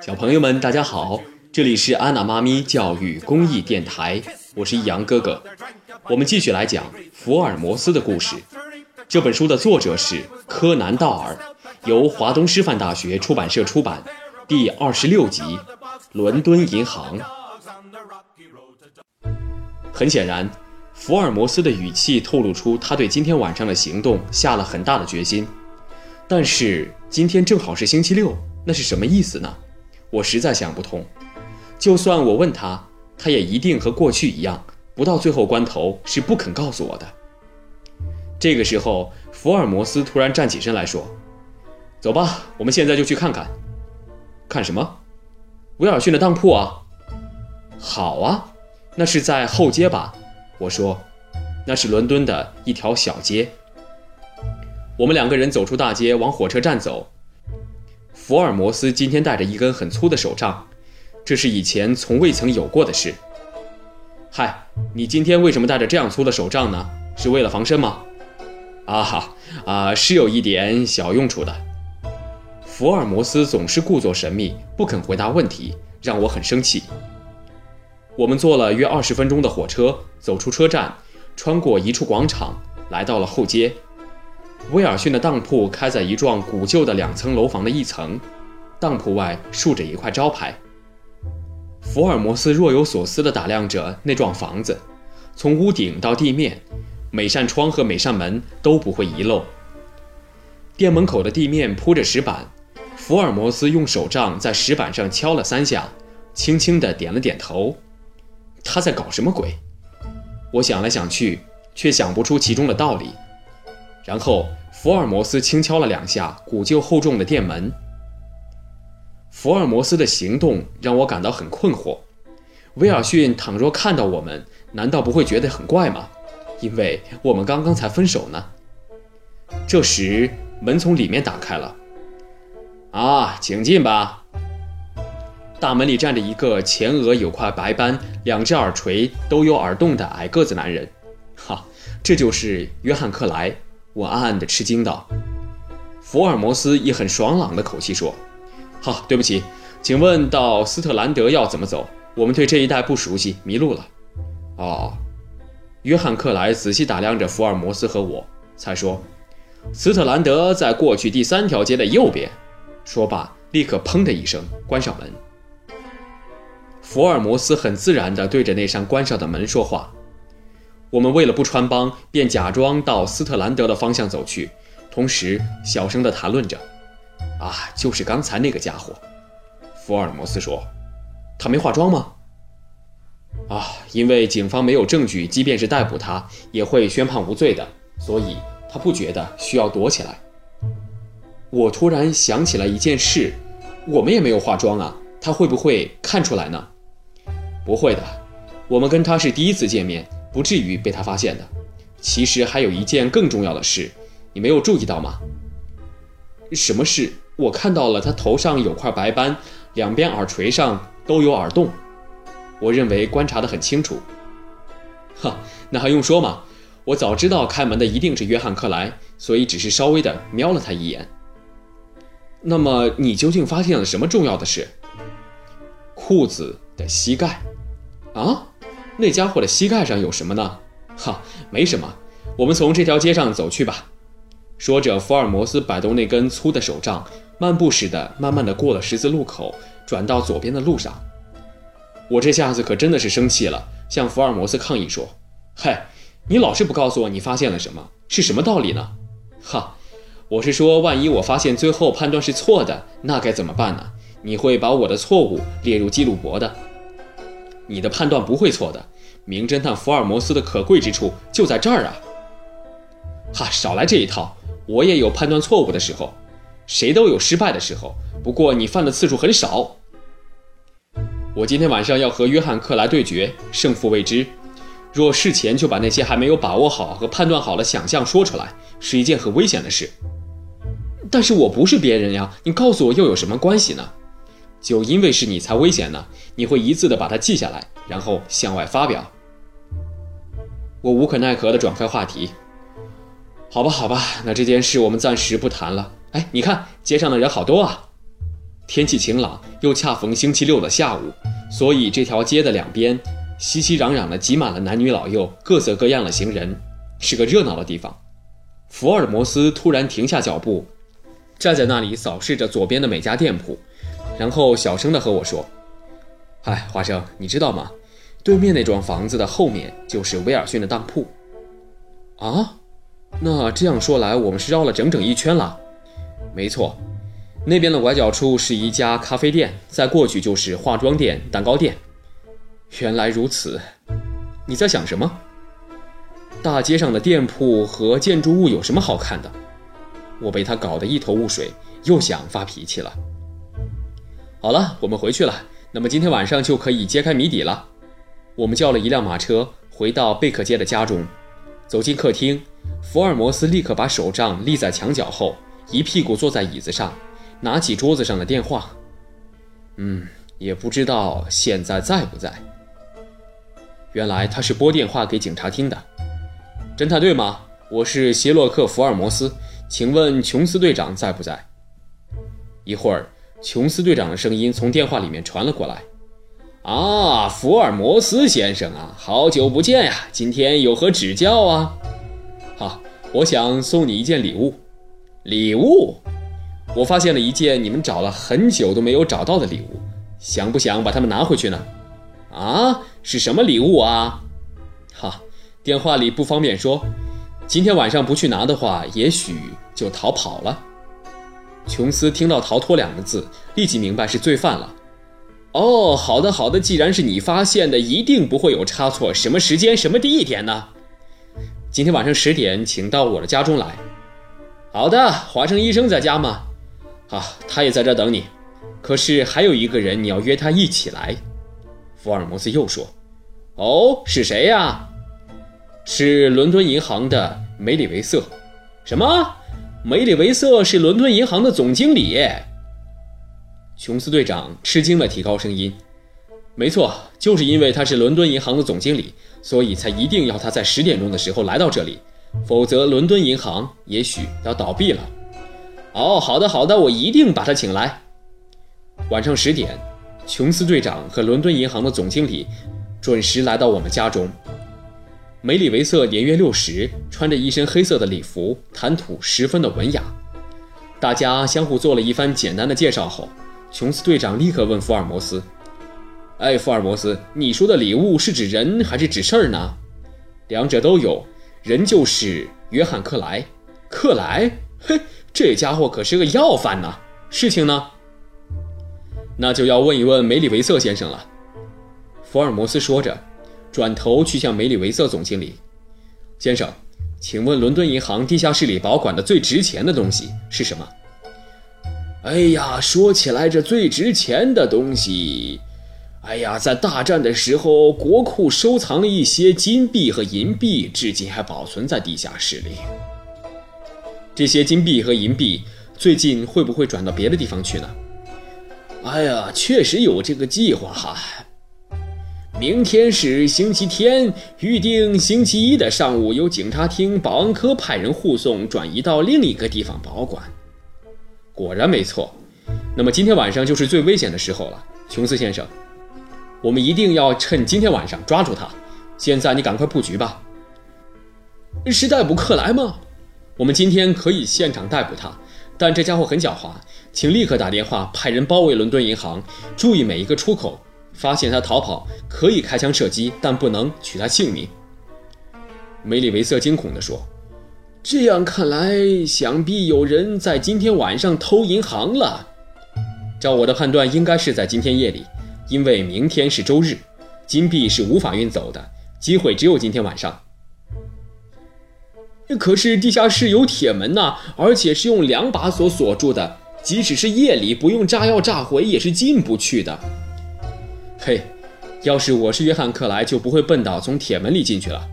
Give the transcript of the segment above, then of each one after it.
小朋友们，大家好，这里是安娜妈咪教育公益电台，我是易阳哥哥。我们继续来讲福尔摩斯的故事。这本书的作者是柯南·道尔，由华东师范大学出版社出版。第二十六集，伦敦银行。很显然，福尔摩斯的语气透露出他对今天晚上的行动下了很大的决心。但是今天正好是星期六，那是什么意思呢？我实在想不通。就算我问他，他也一定和过去一样，不到最后关头是不肯告诉我的。这个时候，福尔摩斯突然站起身来说：“走吧，我们现在就去看看。”看什么？威尔逊的当铺啊！好啊，那是在后街吧？我说，那是伦敦的一条小街。我们两个人走出大街，往火车站走。福尔摩斯今天带着一根很粗的手杖，这是以前从未曾有过的事。嗨，你今天为什么带着这样粗的手杖呢？是为了防身吗？啊哈，啊，是有一点小用处的。福尔摩斯总是故作神秘，不肯回答问题，让我很生气。我们坐了约二十分钟的火车，走出车站，穿过一处广场，来到了后街。威尔逊的当铺开在一幢古旧的两层楼房的一层，当铺外竖着一块招牌。福尔摩斯若有所思地打量着那幢房子，从屋顶到地面，每扇窗和每扇门都不会遗漏。店门口的地面铺着石板。福尔摩斯用手杖在石板上敲了三下，轻轻地点了点头。他在搞什么鬼？我想来想去，却想不出其中的道理。然后福尔摩斯轻敲了两下古旧厚重的店门。福尔摩斯的行动让我感到很困惑。威尔逊倘若看到我们，难道不会觉得很怪吗？因为我们刚刚才分手呢。这时门从里面打开了。啊，请进吧。大门里站着一个前额有块白斑、两只耳垂都有耳洞的矮个子男人。哈，这就是约翰·克莱。我暗暗地吃惊道。福尔摩斯以很爽朗的口气说：“好，对不起，请问到斯特兰德要怎么走？我们对这一带不熟悉，迷路了。”哦，约翰·克莱仔细打量着福尔摩斯和我，才说：“斯特兰德在过去第三条街的右边。”说罢，立刻砰的一声关上门。福尔摩斯很自然地对着那扇关上的门说话。我们为了不穿帮，便假装到斯特兰德的方向走去，同时小声地谈论着：“啊，就是刚才那个家伙。”福尔摩斯说：“他没化妆吗？”啊，因为警方没有证据，即便是逮捕他，也会宣判无罪的，所以他不觉得需要躲起来。我突然想起来一件事，我们也没有化妆啊，他会不会看出来呢？不会的，我们跟他是第一次见面，不至于被他发现的。其实还有一件更重要的事，你没有注意到吗？什么事？我看到了，他头上有块白斑，两边耳垂上都有耳洞。我认为观察得很清楚。哈，那还用说吗？我早知道开门的一定是约翰·克莱，所以只是稍微的瞄了他一眼。那么你究竟发现了什么重要的事？裤子的膝盖，啊，那家伙的膝盖上有什么呢？哈，没什么，我们从这条街上走去吧。说着，福尔摩斯摆动那根粗的手杖，漫步似的，慢慢的过了十字路口，转到左边的路上。我这下子可真的是生气了，向福尔摩斯抗议说：“嗨，你老是不告诉我你发现了什么，是什么道理呢？”哈。我是说，万一我发现最后判断是错的，那该怎么办呢？你会把我的错误列入记录簿的。你的判断不会错的，名侦探福尔摩斯的可贵之处就在这儿啊！哈，少来这一套，我也有判断错误的时候，谁都有失败的时候，不过你犯的次数很少。我今天晚上要和约翰·克莱对决，胜负未知。若事前就把那些还没有把握好和判断好的想象说出来，是一件很危险的事。但是我不是别人呀，你告诉我又有什么关系呢？就因为是你才危险呢。你会一字的把它记下来，然后向外发表。我无可奈何的转开话题。好吧，好吧，那这件事我们暂时不谈了。哎，你看街上的人好多啊！天气晴朗，又恰逢星期六的下午，所以这条街的两边熙熙攘攘的挤满了男女老幼、各色各样的行人，是个热闹的地方。福尔摩斯突然停下脚步，站在那里扫视着左边的每家店铺，然后小声地和我说：“哎，华生，你知道吗？对面那幢房子的后面就是威尔逊的当铺。”啊，那这样说来，我们是绕了整整一圈了。没错。那边的拐角处是一家咖啡店，再过去就是化妆店、蛋糕店。原来如此，你在想什么？大街上的店铺和建筑物有什么好看的？我被他搞得一头雾水，又想发脾气了。好了，我们回去了。那么今天晚上就可以揭开谜底了。我们叫了一辆马车，回到贝克街的家中。走进客厅，福尔摩斯立刻把手杖立在墙角后，一屁股坐在椅子上。拿起桌子上的电话，嗯，也不知道现在在不在。原来他是拨电话给警察听的。侦探队吗？我是谢洛克·福尔摩斯，请问琼斯队长在不在？一会儿，琼斯队长的声音从电话里面传了过来。啊，福尔摩斯先生啊，好久不见呀！今天有何指教啊？好，我想送你一件礼物。礼物？我发现了一件你们找了很久都没有找到的礼物，想不想把它们拿回去呢？啊，是什么礼物啊？哈，电话里不方便说。今天晚上不去拿的话，也许就逃跑了。琼斯听到“逃脱”两个字，立即明白是罪犯了。哦，好的好的，既然是你发现的，一定不会有差错。什么时间，什么地点呢？今天晚上十点，请到我的家中来。好的，华生医生在家吗？啊，他也在这等你。可是还有一个人，你要约他一起来。福尔摩斯又说：“哦，是谁呀？是伦敦银行的梅里维瑟。什么？梅里维瑟是伦敦银行的总经理？”琼斯队长吃惊地提高声音：“没错，就是因为他是伦敦银行的总经理，所以才一定要他在十点钟的时候来到这里，否则伦敦银行也许要倒闭了。”哦，好的，好的，我一定把他请来。晚上十点，琼斯队长和伦敦银行的总经理准时来到我们家中。梅里维瑟年约六十，穿着一身黑色的礼服，谈吐十分的文雅。大家相互做了一番简单的介绍后，琼斯队长立刻问福尔摩斯：“哎，福尔摩斯，你说的礼物是指人还是指事儿呢？”“两者都有，人就是约翰·克莱。”“克莱？嘿。”这家伙可是个要犯呐！事情呢？那就要问一问梅里维瑟先生了。福尔摩斯说着，转头去向梅里维瑟总经理：“先生，请问伦敦银行地下室里保管的最值钱的东西是什么？”哎呀，说起来这最值钱的东西，哎呀，在大战的时候国库收藏了一些金币和银币，至今还保存在地下室里。这些金币和银币最近会不会转到别的地方去呢？哎呀，确实有这个计划哈。明天是星期天，预定星期一的上午由警察厅保安科派人护送转移到另一个地方保管。果然没错。那么今天晚上就是最危险的时候了，琼斯先生，我们一定要趁今天晚上抓住他。现在你赶快布局吧。是逮捕克莱吗？我们今天可以现场逮捕他，但这家伙很狡猾，请立刻打电话派人包围伦敦银行，注意每一个出口。发现他逃跑，可以开枪射击，但不能取他性命。梅里维瑟惊恐地说：“这样看来，想必有人在今天晚上偷银行了。照我的判断，应该是在今天夜里，因为明天是周日，金币是无法运走的，机会只有今天晚上。”可是地下室有铁门呐，而且是用两把锁锁住的，即使是夜里不用炸药炸毁也是进不去的。嘿，要是我是约翰·克莱，就不会笨到从铁门里进去了。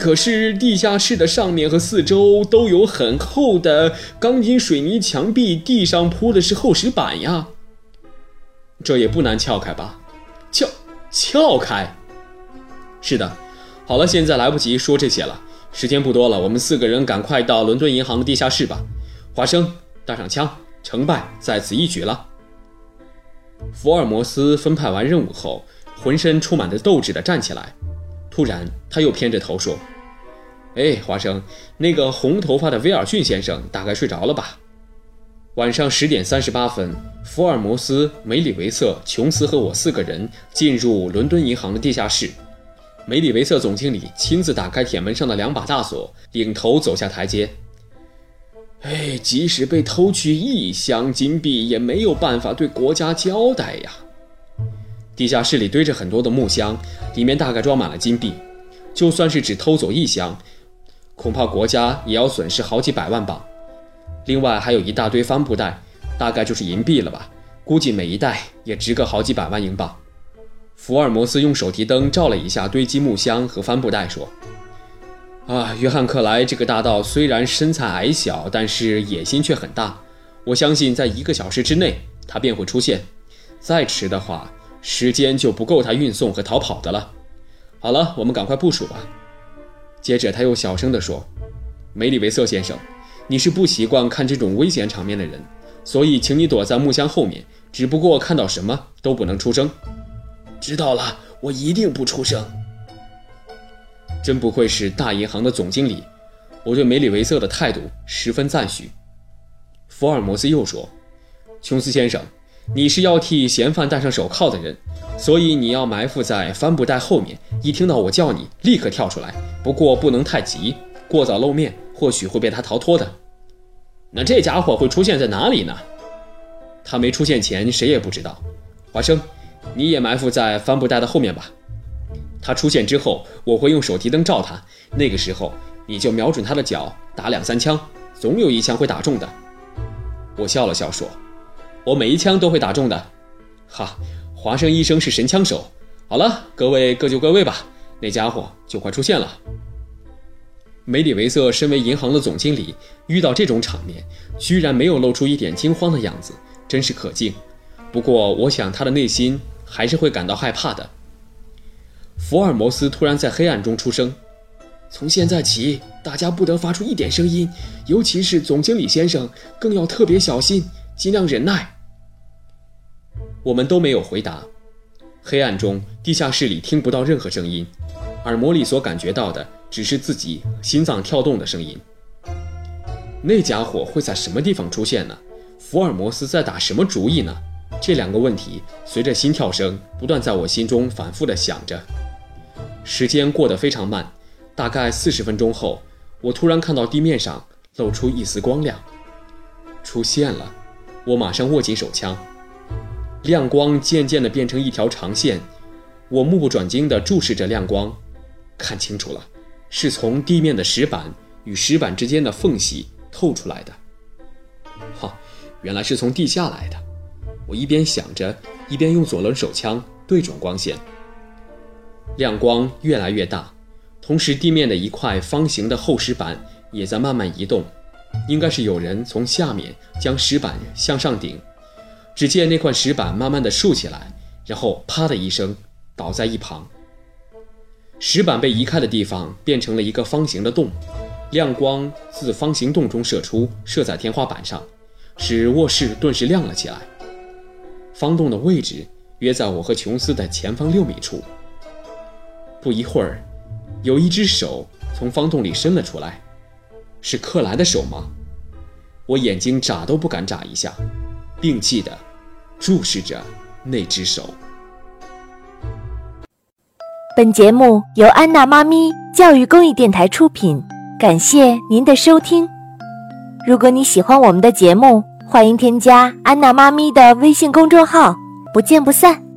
可是地下室的上面和四周都有很厚的钢筋水泥墙壁，地上铺的是厚实板呀，这也不难撬开吧？撬，撬开？是的。好了，现在来不及说这些了。时间不多了，我们四个人赶快到伦敦银行的地下室吧。华生，带上枪，成败在此一举了。福尔摩斯分派完任务后，浑身充满着斗志地站起来。突然，他又偏着头说：“哎，华生，那个红头发的威尔逊先生大概睡着了吧？”晚上十点三十八分，福尔摩斯、梅里维瑟、琼斯和我四个人进入伦敦银行的地下室。梅里维瑟总经理亲自打开铁门上的两把大锁，领头走下台阶。哎，即使被偷去一箱金币，也没有办法对国家交代呀。地下室里堆着很多的木箱，里面大概装满了金币。就算是只偷走一箱，恐怕国家也要损失好几百万镑。另外还有一大堆帆布袋，大概就是银币了吧？估计每一袋也值个好几百万英镑。福尔摩斯用手提灯照了一下堆积木箱和帆布袋，说：“啊，约翰·克莱这个大盗虽然身材矮小，但是野心却很大。我相信在一个小时之内他便会出现，再迟的话，时间就不够他运送和逃跑的了。好了，我们赶快部署吧。”接着他又小声地说：“梅里维瑟先生。”你是不习惯看这种危险场面的人，所以请你躲在木箱后面，只不过看到什么都不能出声。知道了，我一定不出声。真不愧是大银行的总经理，我对梅里维瑟的态度十分赞许。福尔摩斯又说：“琼斯先生，你是要替嫌犯戴上手铐的人，所以你要埋伏在帆布袋后面，一听到我叫你，立刻跳出来。不过不能太急，过早露面。”或许会被他逃脱的，那这家伙会出现在哪里呢？他没出现前，谁也不知道。华生，你也埋伏在帆布袋的后面吧。他出现之后，我会用手提灯照他，那个时候你就瞄准他的脚打两三枪，总有一枪会打中的。我笑了笑说：“我每一枪都会打中的。”哈，华生医生是神枪手。好了，各位各就各位吧，那家伙就快出现了。梅里维瑟身为银行的总经理，遇到这种场面，居然没有露出一点惊慌的样子，真是可敬。不过，我想他的内心还是会感到害怕的。福尔摩斯突然在黑暗中出声：“从现在起，大家不得发出一点声音，尤其是总经理先生，更要特别小心，尽量忍耐。”我们都没有回答。黑暗中，地下室里听不到任何声音，耳膜里所感觉到的。只是自己心脏跳动的声音。那家伙会在什么地方出现呢？福尔摩斯在打什么主意呢？这两个问题随着心跳声不断在我心中反复的想着。时间过得非常慢，大概四十分钟后，我突然看到地面上露出一丝光亮，出现了。我马上握紧手枪，亮光渐渐的变成一条长线，我目不转睛地注视着亮光，看清楚了。是从地面的石板与石板之间的缝隙透出来的。哈，原来是从地下来的。我一边想着，一边用左轮手枪对准光线。亮光越来越大，同时地面的一块方形的厚石板也在慢慢移动，应该是有人从下面将石板向上顶。只见那块石板慢慢的竖起来，然后啪的一声倒在一旁。石板被移开的地方变成了一个方形的洞，亮光自方形洞中射出，射在天花板上，使卧室顿时亮了起来。方洞的位置约在我和琼斯的前方六米处。不一会儿，有一只手从方洞里伸了出来，是克莱的手吗？我眼睛眨都不敢眨一下，屏气的注视着那只手。本节目由安娜妈咪教育公益电台出品，感谢您的收听。如果你喜欢我们的节目，欢迎添加安娜妈咪的微信公众号，不见不散。